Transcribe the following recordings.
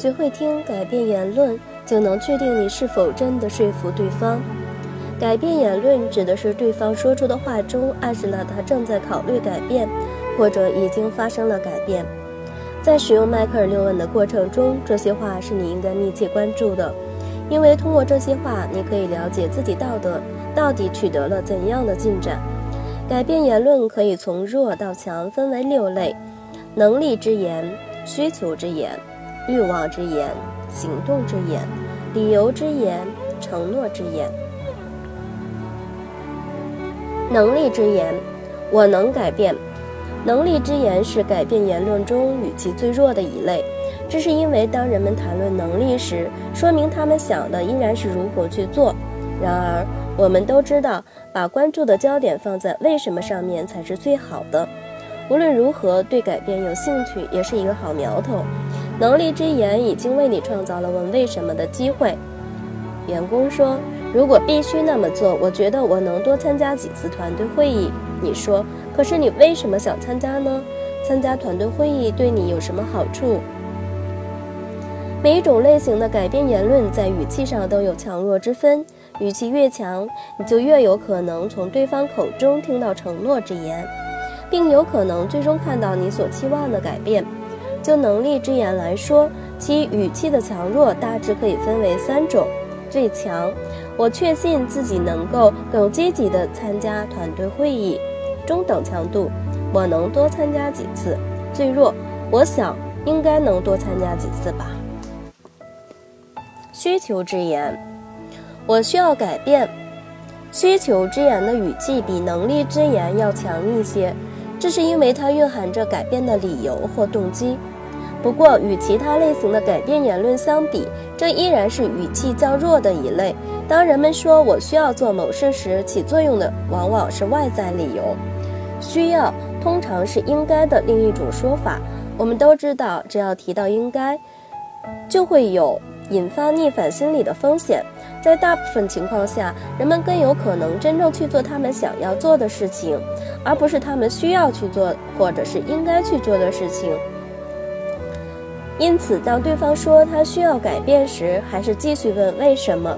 学会听改变言论，就能确定你是否真的说服对方。改变言论指的是对方说出的话中暗示了他正在考虑改变，或者已经发生了改变。在使用迈克尔六问的过程中，这些话是你应该密切关注的，因为通过这些话，你可以了解自己道德到底取得了怎样的进展。改变言论可以从弱到强分为六类：能力之言、需求之言。欲望之言、行动之言、理由之言、承诺之言、能力之言，我能改变。能力之言是改变言论中语气最弱的一类，这是因为当人们谈论能力时，说明他们想的依然是如何去做。然而，我们都知道，把关注的焦点放在为什么上面才是最好的。无论如何，对改变有兴趣也是一个好苗头。能力之言已经为你创造了问为什么的机会。员工说：“如果必须那么做，我觉得我能多参加几次团队会议。”你说：“可是你为什么想参加呢？参加团队会议对你有什么好处？”每一种类型的改变言论在语气上都有强弱之分，语气越强，你就越有可能从对方口中听到承诺之言，并有可能最终看到你所期望的改变。就能力之言来说，其语气的强弱大致可以分为三种：最强，我确信自己能够更积极地参加团队会议；中等强度，我能多参加几次；最弱，我想应该能多参加几次吧。需求之言，我需要改变。需求之言的语气比能力之言要强一些，这是因为它蕴含着改变的理由或动机。不过，与其他类型的改变言论相比，这依然是语气较弱的一类。当人们说我需要做某事时，起作用的往往是外在理由。需要通常是应该的另一种说法。我们都知道，只要提到应该，就会有引发逆反心理的风险。在大部分情况下，人们更有可能真正去做他们想要做的事情，而不是他们需要去做或者是应该去做的事情。因此，当对方说他需要改变时，还是继续问为什么。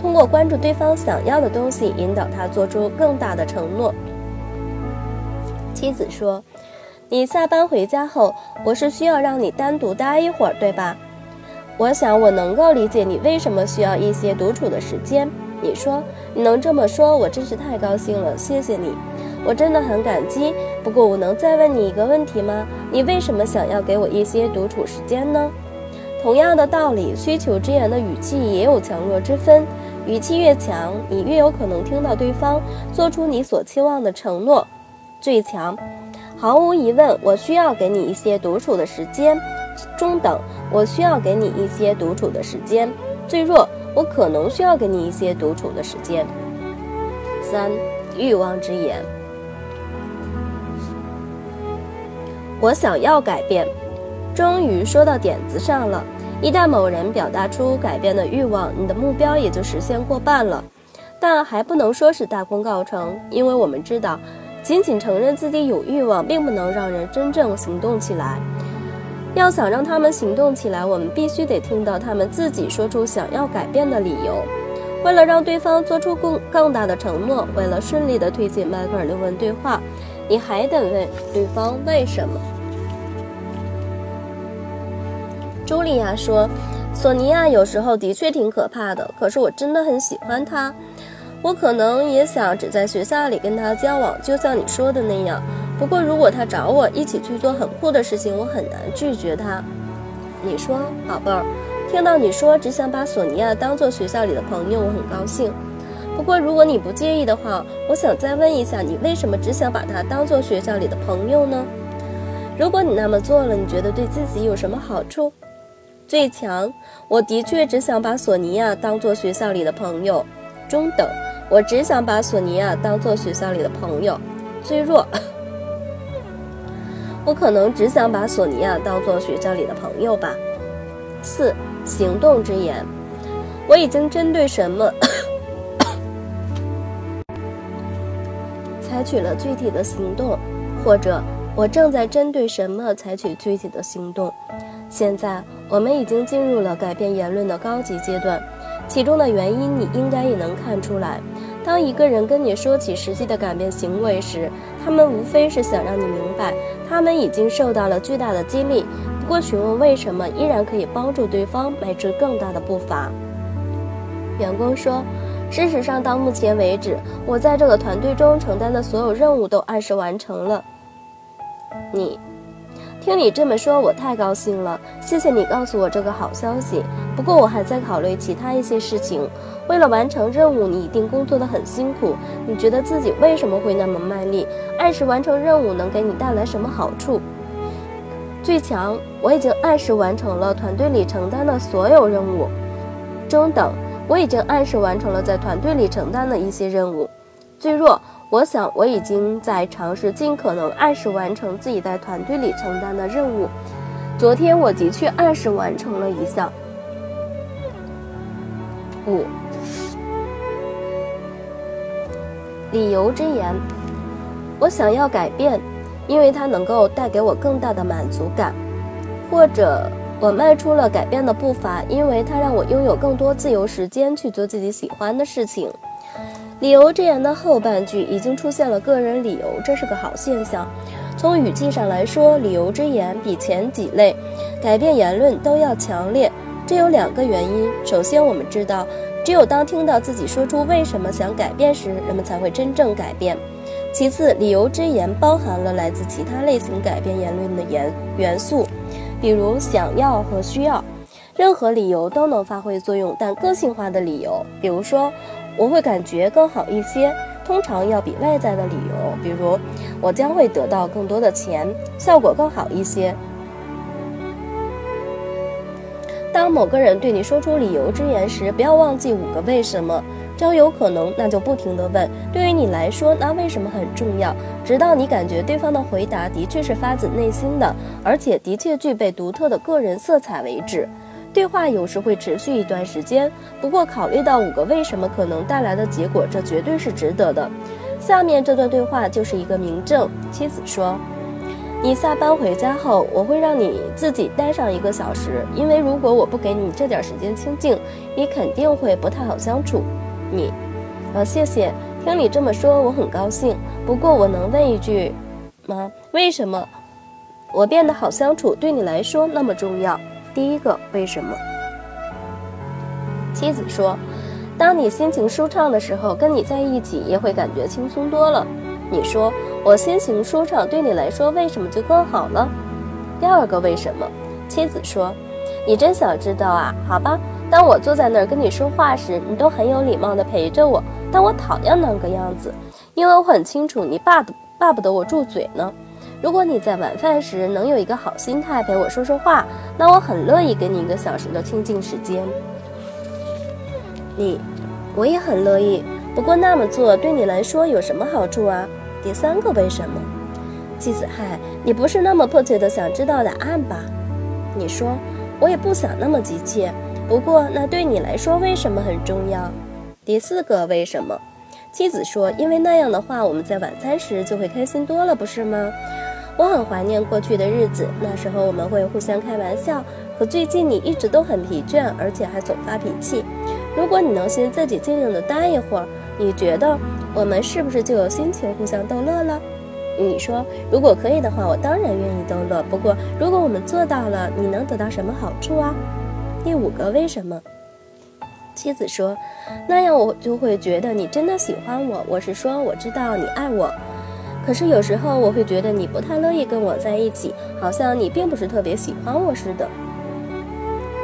通过关注对方想要的东西，引导他做出更大的承诺。妻子说：“你下班回家后，我是需要让你单独待一会儿，对吧？我想我能够理解你为什么需要一些独处的时间。”你说：“你能这么说，我真是太高兴了，谢谢你。”我真的很感激。不过，我能再问你一个问题吗？你为什么想要给我一些独处时间呢？同样的道理，需求之言的语气也有强弱之分。语气越强，你越有可能听到对方做出你所期望的承诺。最强，毫无疑问，我需要给你一些独处的时间。中等，我需要给你一些独处的时间。最弱，我可能需要给你一些独处的时间。三，欲望之言。我想要改变，终于说到点子上了。一旦某人表达出改变的欲望，你的目标也就实现过半了。但还不能说是大功告成，因为我们知道，仅仅承认自己有欲望，并不能让人真正行动起来。要想让他们行动起来，我们必须得听到他们自己说出想要改变的理由。为了让对方做出更更大的承诺，为了顺利地推进迈克尔六问对话。你还得问对方为什么。茱莉亚说：“索尼娅有时候的确挺可怕的，可是我真的很喜欢她。我可能也想只在学校里跟她交往，就像你说的那样。不过如果他找我一起去做很酷的事情，我很难拒绝他。”你说，宝贝儿，听到你说只想把索尼娅当做学校里的朋友，我很高兴。不过，如果你不介意的话，我想再问一下，你为什么只想把他当做学校里的朋友呢？如果你那么做了，你觉得对自己有什么好处？最强，我的确只想把索尼娅当做学校里的朋友。中等，我只想把索尼娅当做学校里的朋友。最弱，我可能只想把索尼娅当做学校里的朋友吧。四，行动之言，我已经针对什么？采取了具体的行动，或者我正在针对什么采取具体的行动。现在我们已经进入了改变言论的高级阶段，其中的原因你应该也能看出来。当一个人跟你说起实际的改变行为时，他们无非是想让你明白，他们已经受到了巨大的激励。不过，询问为什么依然可以帮助对方迈出更大的步伐。员工说：“事实上，到目前为止，我在这个团队中承担的所有任务都按时完成了。”你。听你这么说，我太高兴了。谢谢你告诉我这个好消息。不过我还在考虑其他一些事情。为了完成任务，你一定工作得很辛苦。你觉得自己为什么会那么卖力？按时完成任务能给你带来什么好处？最强，我已经按时完成了团队里承担的所有任务。中等，我已经按时完成了在团队里承担的一些任务。最弱。我想我已经在尝试尽可能按时完成自己在团队里承担的任务。昨天我的确按时完成了一项。五，理由之言。我想要改变，因为它能够带给我更大的满足感；或者我迈出了改变的步伐，因为它让我拥有更多自由时间去做自己喜欢的事情。理由之言的后半句已经出现了个人理由，这是个好现象。从语气上来说，理由之言比前几类改变言论都要强烈。这有两个原因：首先，我们知道，只有当听到自己说出为什么想改变时，人们才会真正改变；其次，理由之言包含了来自其他类型改变言论的元元素，比如想要和需要。任何理由都能发挥作用，但个性化的理由，比如说。我会感觉更好一些，通常要比外在的理由，比如我将会得到更多的钱，效果更好一些。当某个人对你说出理由之言时，不要忘记五个为什么。只要有可能，那就不停地问。对于你来说，那为什么很重要？直到你感觉对方的回答的确是发自内心的，而且的确具备独特的个人色彩为止。对话有时会持续一段时间，不过考虑到五个为什么可能带来的结果，这绝对是值得的。下面这段对话就是一个明证。妻子说：“你下班回家后，我会让你自己待上一个小时，因为如果我不给你这点时间清静，你肯定会不太好相处。”你，呃，谢谢。听你这么说，我很高兴。不过我能问一句吗？为什么我变得好相处对你来说那么重要？第一个为什么？妻子说：“当你心情舒畅的时候，跟你在一起也会感觉轻松多了。”你说：“我心情舒畅，对你来说为什么就更好了？”第二个为什么？妻子说：“你真想知道啊？好吧，当我坐在那儿跟你说话时，你都很有礼貌地陪着我，但我讨厌那个样子，因为我很清楚你巴不巴不得我住嘴呢。”如果你在晚饭时能有一个好心态陪我说说话，那我很乐意给你一个小时的清静时间。你，我也很乐意。不过那么做对你来说有什么好处啊？第三个为什么？妻子，嗨，你不是那么迫切的想知道答案吧？你说，我也不想那么急切。不过那对你来说为什么很重要？第四个为什么？妻子说，因为那样的话，我们在晚餐时就会开心多了，不是吗？我很怀念过去的日子，那时候我们会互相开玩笑。可最近你一直都很疲倦，而且还总发脾气。如果你能先自己静静的待一会儿，你觉得我们是不是就有心情互相逗乐了？你说，如果可以的话，我当然愿意逗乐。不过，如果我们做到了，你能得到什么好处啊？第五个为什么？妻子说，那样我就会觉得你真的喜欢我。我是说，我知道你爱我。可是有时候我会觉得你不太乐意跟我在一起，好像你并不是特别喜欢我似的。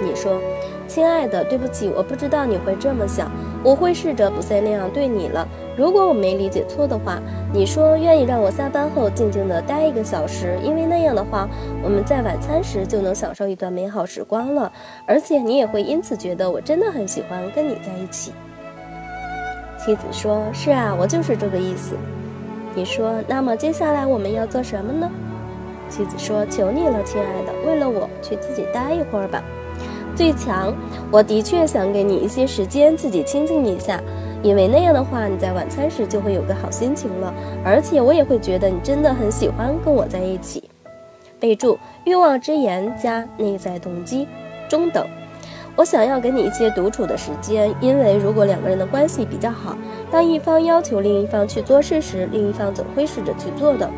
你说，亲爱的，对不起，我不知道你会这么想，我会试着不再那样对你了。如果我没理解错的话，你说愿意让我下班后静静的待一个小时，因为那样的话，我们在晚餐时就能享受一段美好时光了，而且你也会因此觉得我真的很喜欢跟你在一起。妻子说：“是啊，我就是这个意思。”你说，那么接下来我们要做什么呢？妻子说：“求你了，亲爱的，为了我去自己待一会儿吧。”最强，我的确想给你一些时间自己清静一下，因为那样的话，你在晚餐时就会有个好心情了，而且我也会觉得你真的很喜欢跟我在一起。备注：欲望之言加内在动机，中等。我想要给你一些独处的时间，因为如果两个人的关系比较好，当一方要求另一方去做事时，另一方总会试着去做的。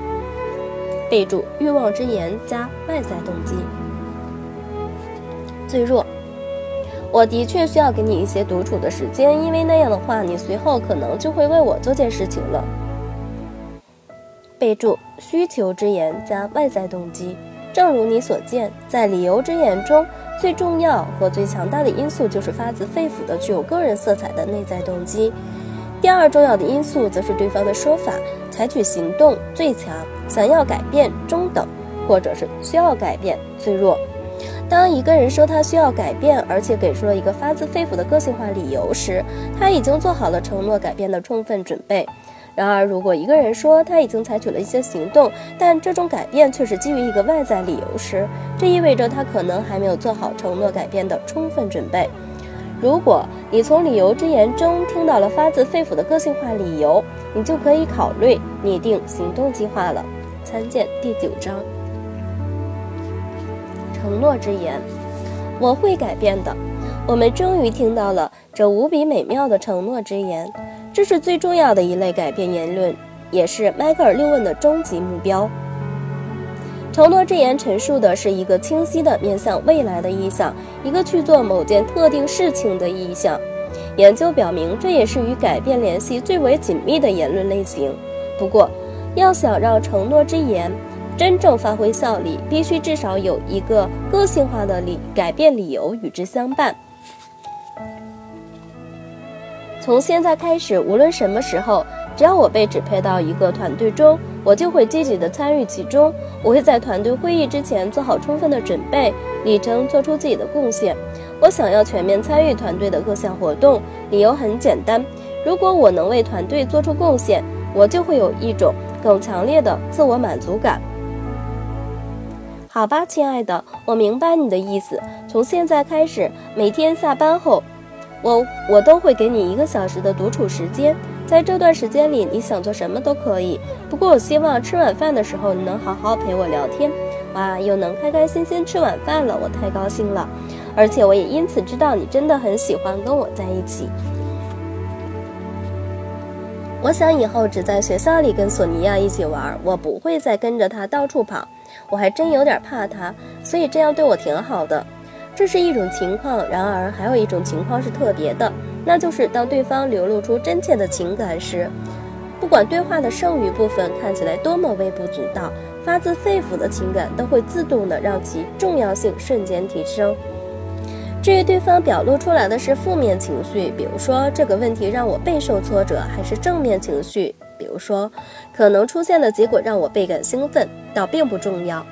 备注：欲望之言加外在动机，最弱。我的确需要给你一些独处的时间，因为那样的话，你随后可能就会为我做件事情了。备注：需求之言加外在动机。正如你所见，在理由之眼中，最重要和最强大的因素就是发自肺腑的、具有个人色彩的内在动机。第二重要的因素则是对方的说法，采取行动最强，想要改变中等，或者是需要改变最弱。当一个人说他需要改变，而且给出了一个发自肺腑的个性化理由时，他已经做好了承诺改变的充分准备。然而，如果一个人说他已经采取了一些行动，但这种改变却是基于一个外在理由时，这意味着他可能还没有做好承诺改变的充分准备。如果你从理由之言中听到了发自肺腑的个性化理由，你就可以考虑拟定行动计划了。参见第九章。承诺之言，我会改变的。我们终于听到了这无比美妙的承诺之言，这是最重要的一类改变言论，也是迈克尔六问的终极目标。承诺之言陈述的是一个清晰的面向未来的意向，一个去做某件特定事情的意向。研究表明，这也是与改变联系最为紧密的言论类型。不过，要想让承诺之言，真正发挥效力，必须至少有一个个性化的理改变理由与之相伴。从现在开始，无论什么时候，只要我被指配到一个团队中，我就会积极的参与其中。我会在团队会议之前做好充分的准备，力争做出自己的贡献。我想要全面参与团队的各项活动，理由很简单：如果我能为团队做出贡献，我就会有一种更强烈的自我满足感。好吧，亲爱的，我明白你的意思。从现在开始，每天下班后，我我都会给你一个小时的独处时间。在这段时间里，你想做什么都可以。不过，我希望吃晚饭的时候你能好好陪我聊天。哇，又能开开心心吃晚饭了，我太高兴了。而且，我也因此知道你真的很喜欢跟我在一起。我想以后只在学校里跟索尼娅一起玩，我不会再跟着她到处跑。我还真有点怕她，所以这样对我挺好的。这是一种情况，然而还有一种情况是特别的，那就是当对方流露出真切的情感时，不管对话的剩余部分看起来多么微不足道，发自肺腑的情感都会自动的让其重要性瞬间提升。至于对方表露出来的是负面情绪，比如说这个问题让我备受挫折，还是正面情绪？比如说，可能出现的结果让我倍感兴奋，倒并不重要。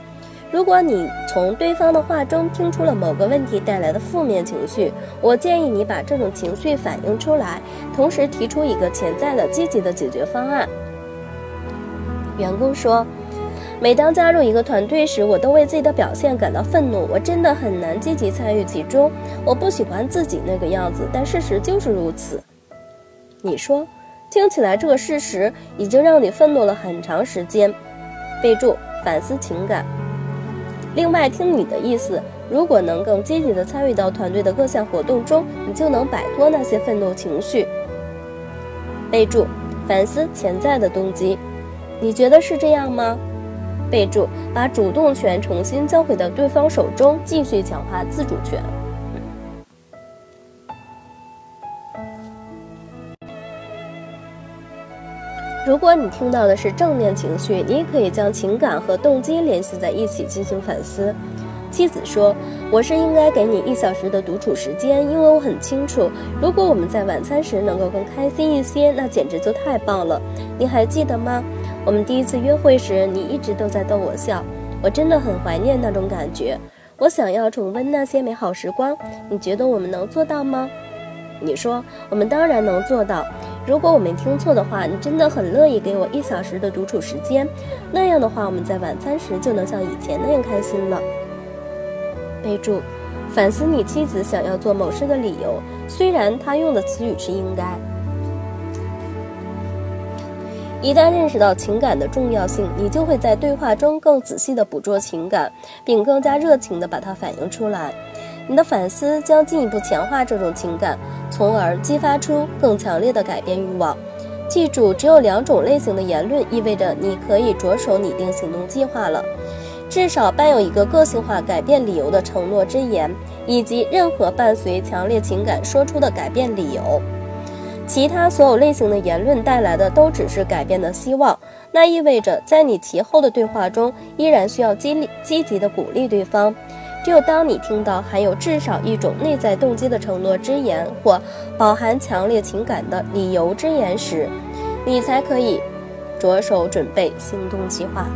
如果你从对方的话中听出了某个问题带来的负面情绪，我建议你把这种情绪反映出来，同时提出一个潜在的积极的解决方案。员工说：“每当加入一个团队时，我都为自己的表现感到愤怒，我真的很难积极参与其中。我不喜欢自己那个样子，但事实就是如此。”你说。听起来，这个事实已经让你愤怒了很长时间。备注：反思情感。另外，听你的意思，如果能更积极地参与到团队的各项活动中，你就能摆脱那些愤怒情绪。备注：反思潜在的动机。你觉得是这样吗？备注：把主动权重新交回到对方手中，继续强化自主权。如果你听到的是正面情绪，你也可以将情感和动机联系在一起进行反思。妻子说：“我是应该给你一小时的独处时间，因为我很清楚，如果我们在晚餐时能够更开心一些，那简直就太棒了。你还记得吗？我们第一次约会时，你一直都在逗我笑，我真的很怀念那种感觉。我想要重温那些美好时光。你觉得我们能做到吗？”你说：“我们当然能做到。”如果我没听错的话，你真的很乐意给我一小时的独处时间，那样的话，我们在晚餐时就能像以前那样开心了。备注：反思你妻子想要做某事的理由，虽然他用的词语是应该。一旦认识到情感的重要性，你就会在对话中更仔细地捕捉情感，并更加热情地把它反映出来。你的反思将进一步强化这种情感，从而激发出更强烈的改变欲望。记住，只有两种类型的言论，意味着你可以着手拟定行动计划了。至少伴有一个个性化改变理由的承诺之言，以及任何伴随强烈情感说出的改变理由。其他所有类型的言论带来的都只是改变的希望，那意味着在你其后的对话中依然需要激励、积极的鼓励对方。只有当你听到含有至少一种内在动机的承诺之言或饱含强烈情感的理由之言时，你才可以着手准备行动计划。